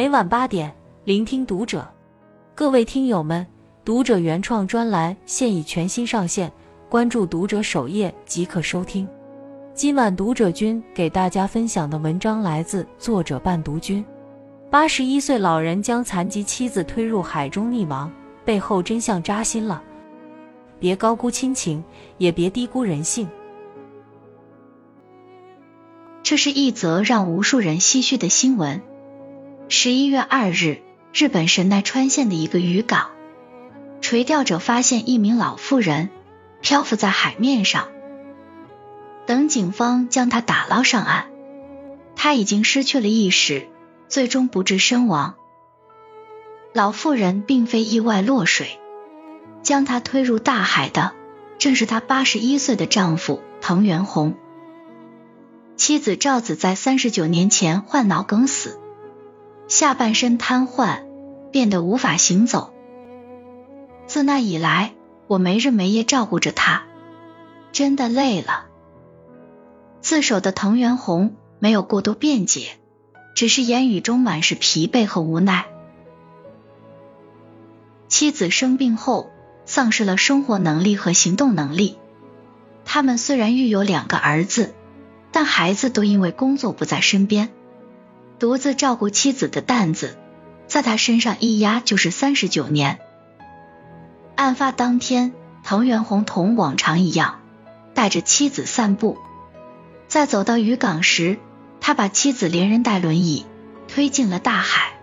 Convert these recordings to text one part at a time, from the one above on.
每晚八点，聆听读者。各位听友们，读者原创专栏现已全新上线，关注读者首页即可收听。今晚读者君给大家分享的文章来自作者伴读君。八十一岁老人将残疾妻子推入海中溺亡，背后真相扎心了。别高估亲情，也别低估人性。这是一则让无数人唏嘘的新闻。十一月二日，日本神奈川县的一个渔港，垂钓者发现一名老妇人漂浮在海面上。等警方将她打捞上岸，她已经失去了意识，最终不治身亡。老妇人并非意外落水，将她推入大海的正是她八十一岁的丈夫藤原宏。妻子赵子在三十九年前患脑梗死，下半身瘫痪，变得无法行走。自那以来，我没日没夜照顾着他，真的累了。自首的藤原宏没有过多辩解，只是言语中满是疲惫和无奈。妻子生病后，丧失了生活能力和行动能力。他们虽然育有两个儿子。但孩子都因为工作不在身边，独自照顾妻子的担子，在他身上一压就是三十九年。案发当天，藤原宏同往常一样带着妻子散步，在走到渔港时，他把妻子连人带轮椅推进了大海。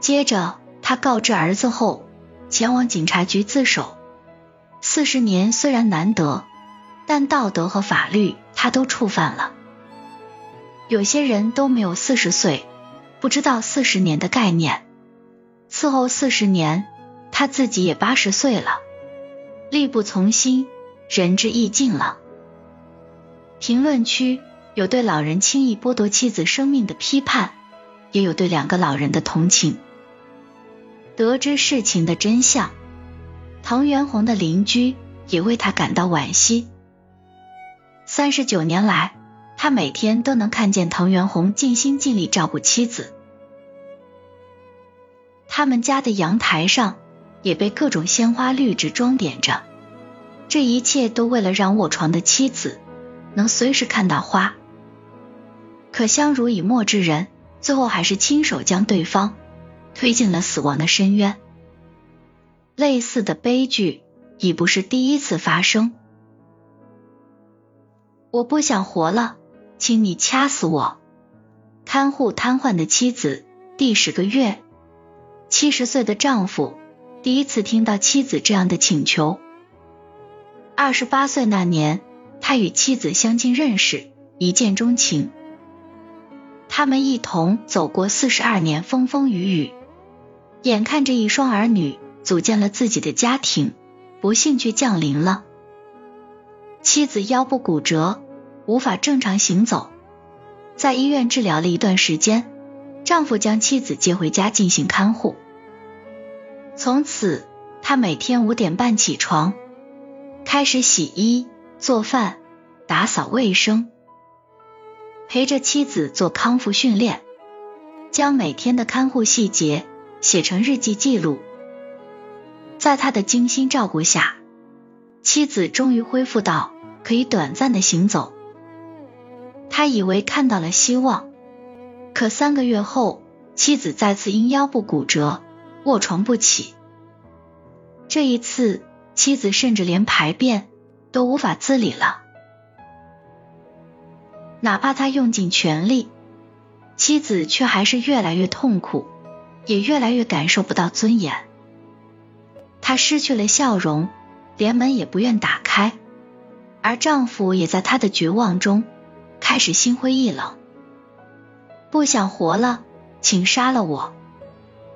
接着，他告知儿子后，前往警察局自首。四十年虽然难得，但道德和法律。他都触犯了。有些人都没有四十岁，不知道四十年的概念。伺候四十年，他自己也八十岁了，力不从心，仁至义尽了。评论区有对老人轻易剥夺妻子生命的批判，也有对两个老人的同情。得知事情的真相，藤原宏的邻居也为他感到惋惜。三十九年来，他每天都能看见藤原宏尽心尽力照顾妻子。他们家的阳台上也被各种鲜花绿植装点着，这一切都为了让卧床的妻子能随时看到花。可相濡以沫之人，最后还是亲手将对方推进了死亡的深渊。类似的悲剧已不是第一次发生。我不想活了，请你掐死我！看护瘫痪的妻子第十个月，七十岁的丈夫第一次听到妻子这样的请求。二十八岁那年，他与妻子相亲认识，一见钟情。他们一同走过四十二年风风雨雨，眼看着一双儿女组建了自己的家庭，不幸却降临了。妻子腰部骨折，无法正常行走，在医院治疗了一段时间，丈夫将妻子接回家进行看护。从此，他每天五点半起床，开始洗衣、做饭、打扫卫生，陪着妻子做康复训练，将每天的看护细节写成日记记录。在他的精心照顾下。妻子终于恢复到可以短暂的行走，他以为看到了希望，可三个月后，妻子再次因腰部骨折卧床不起。这一次，妻子甚至连排便都无法自理了。哪怕他用尽全力，妻子却还是越来越痛苦，也越来越感受不到尊严。他失去了笑容。连门也不愿打开，而丈夫也在他的绝望中开始心灰意冷，不想活了，请杀了我。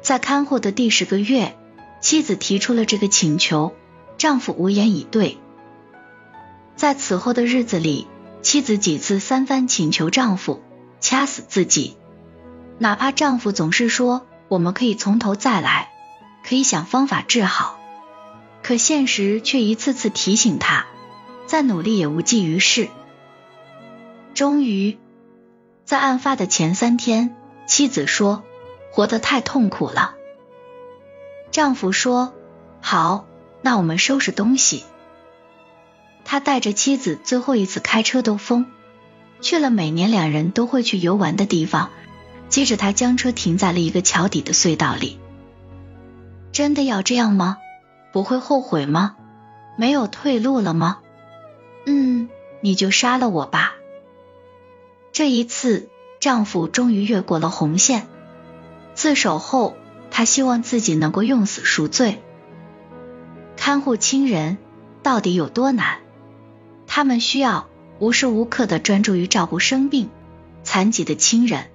在看护的第十个月，妻子提出了这个请求，丈夫无言以对。在此后的日子里，妻子几次三番请求丈夫掐死自己，哪怕丈夫总是说我们可以从头再来，可以想方法治好。可现实却一次次提醒他，再努力也无济于事。终于，在案发的前三天，妻子说活得太痛苦了。丈夫说：“好，那我们收拾东西。”他带着妻子最后一次开车兜风，去了每年两人都会去游玩的地方。接着，他将车停在了一个桥底的隧道里。真的要这样吗？不会后悔吗？没有退路了吗？嗯，你就杀了我吧。这一次，丈夫终于越过了红线。自首后，他希望自己能够用死赎罪。看护亲人到底有多难？他们需要无时无刻的专注于照顾生病、残疾的亲人，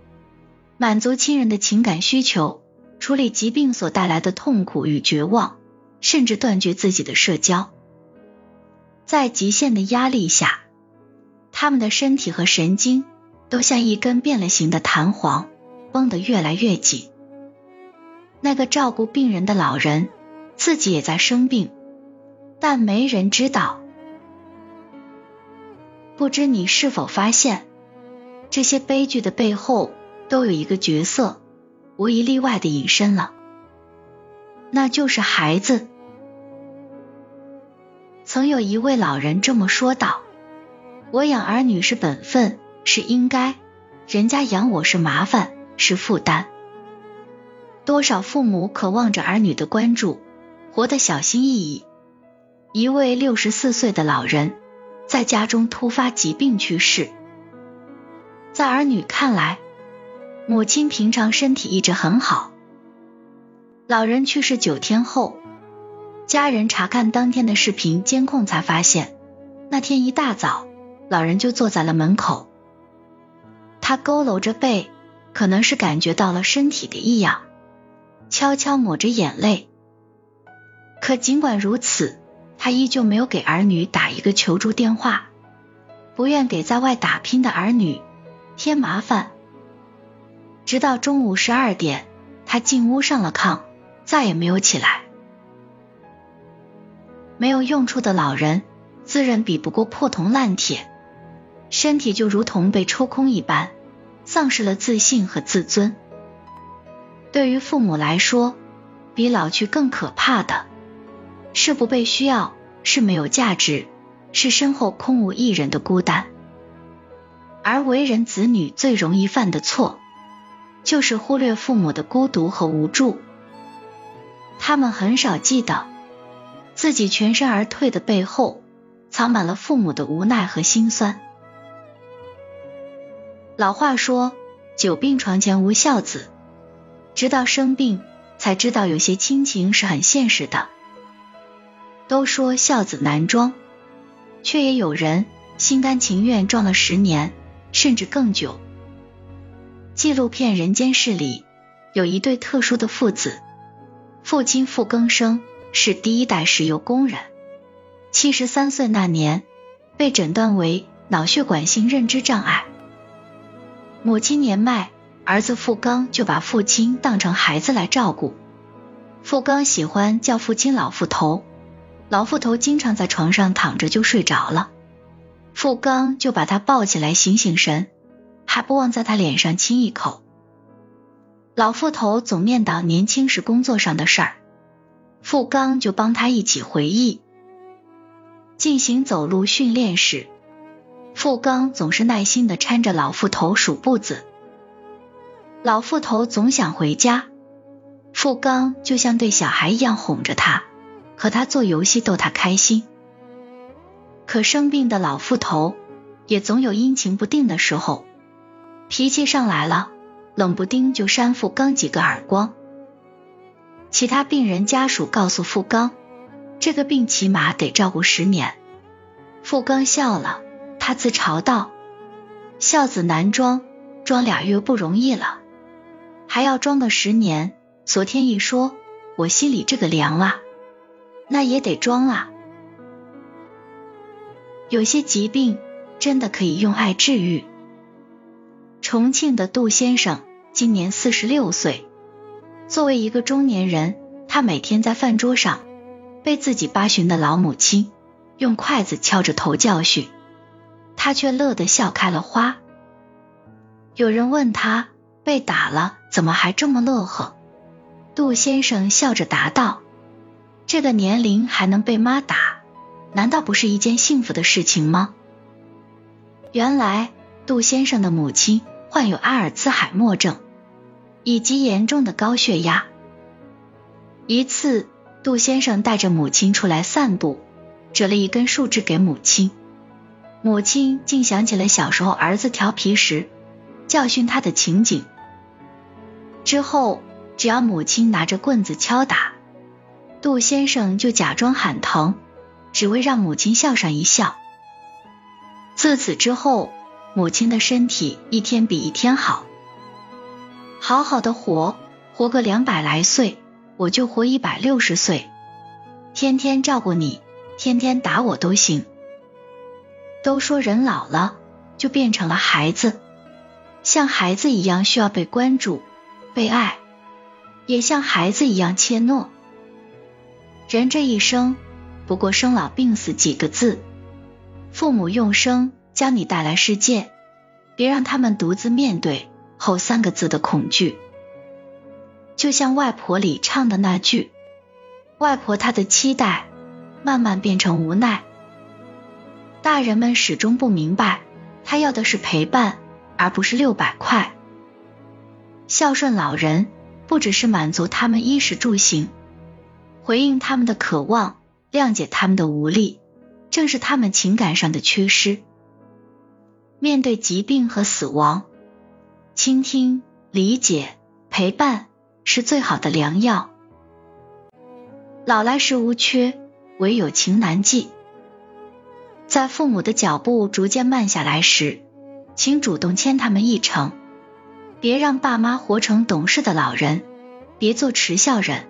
满足亲人的情感需求，处理疾病所带来的痛苦与绝望，甚至断绝自己的社交。在极限的压力下，他们的身体和神经都像一根变了形的弹簧，绷得越来越紧。那个照顾病人的老人自己也在生病，但没人知道。不知你是否发现，这些悲剧的背后都有一个角色无一例外的隐身了，那就是孩子。曾有一位老人这么说道：“我养儿女是本分，是应该，人家养我是麻烦，是负担。”多少父母渴望着儿女的关注，活得小心翼翼。一位六十四岁的老人。在家中突发疾病去世，在儿女看来，母亲平常身体一直很好。老人去世九天后，家人查看当天的视频监控，才发现那天一大早，老人就坐在了门口。他佝偻着背，可能是感觉到了身体的异样，悄悄抹着眼泪。可尽管如此。他依旧没有给儿女打一个求助电话，不愿给在外打拼的儿女添麻烦。直到中午十二点，他进屋上了炕，再也没有起来。没有用处的老人，自认比不过破铜烂铁，身体就如同被抽空一般，丧失了自信和自尊。对于父母来说，比老去更可怕的。是不被需要，是没有价值，是身后空无一人的孤单。而为人子女最容易犯的错，就是忽略父母的孤独和无助。他们很少记得，自己全身而退的背后，藏满了父母的无奈和心酸。老话说：“久病床前无孝子。”直到生病，才知道有些亲情是很现实的。都说孝子难装，却也有人心甘情愿装了十年，甚至更久。纪录片《人间世》里有一对特殊的父子，父亲傅更生是第一代石油工人，七十三岁那年被诊断为脑血管性认知障碍。母亲年迈，儿子傅刚就把父亲当成孩子来照顾。傅刚喜欢叫父亲老傅头。老富头经常在床上躺着就睡着了，傅刚就把他抱起来醒醒神，还不忘在他脸上亲一口。老富头总念叨年轻时工作上的事儿，傅刚就帮他一起回忆。进行走路训练时，傅刚总是耐心的搀着老妇头数步子。老妇头总想回家，傅刚就像对小孩一样哄着他。和他做游戏逗他开心，可生病的老妇头也总有阴晴不定的时候，脾气上来了，冷不丁就扇傅刚几个耳光。其他病人家属告诉傅刚，这个病起码得照顾十年。傅刚笑了，他自嘲道：“孝子难装，装俩月不容易了，还要装个十年。昨天一说，我心里这个凉啊。”那也得装啊！有些疾病真的可以用爱治愈。重庆的杜先生今年四十六岁，作为一个中年人，他每天在饭桌上被自己八旬的老母亲用筷子敲着头教训，他却乐得笑开了花。有人问他被打了，怎么还这么乐呵？杜先生笑着答道：“这个年龄还能被妈打，难道不是一件幸福的事情吗？”原来，杜先生的母亲患有阿尔茨海默症以及严重的高血压。一次，杜先生带着母亲出来散步，折了一根树枝给母亲，母亲竟想起了小时候儿子调皮时教训他的情景。之后，只要母亲拿着棍子敲打，杜先生就假装喊疼，只为让母亲笑上一笑。自此之后，母亲的身体一天比一天好，好好的活，活个两百来岁。我就活一百六十岁，天天照顾你，天天打我都行。都说人老了就变成了孩子，像孩子一样需要被关注、被爱，也像孩子一样怯懦。人这一生不过生老病死几个字，父母用生将你带来世界，别让他们独自面对后三个字的恐惧。就像外婆里唱的那句：“外婆她的期待慢慢变成无奈。”大人们始终不明白，他要的是陪伴，而不是六百块。孝顺老人，不只是满足他们衣食住行，回应他们的渴望，谅解他们的无力，正是他们情感上的缺失。面对疾病和死亡，倾听、理解、陪伴。是最好的良药。老来时无缺，唯有情难寄。在父母的脚步逐渐慢下来时，请主动牵他们一程，别让爸妈活成懂事的老人，别做迟孝人。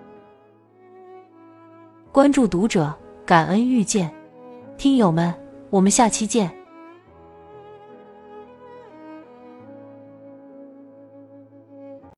关注读者，感恩遇见，听友们，我们下期见。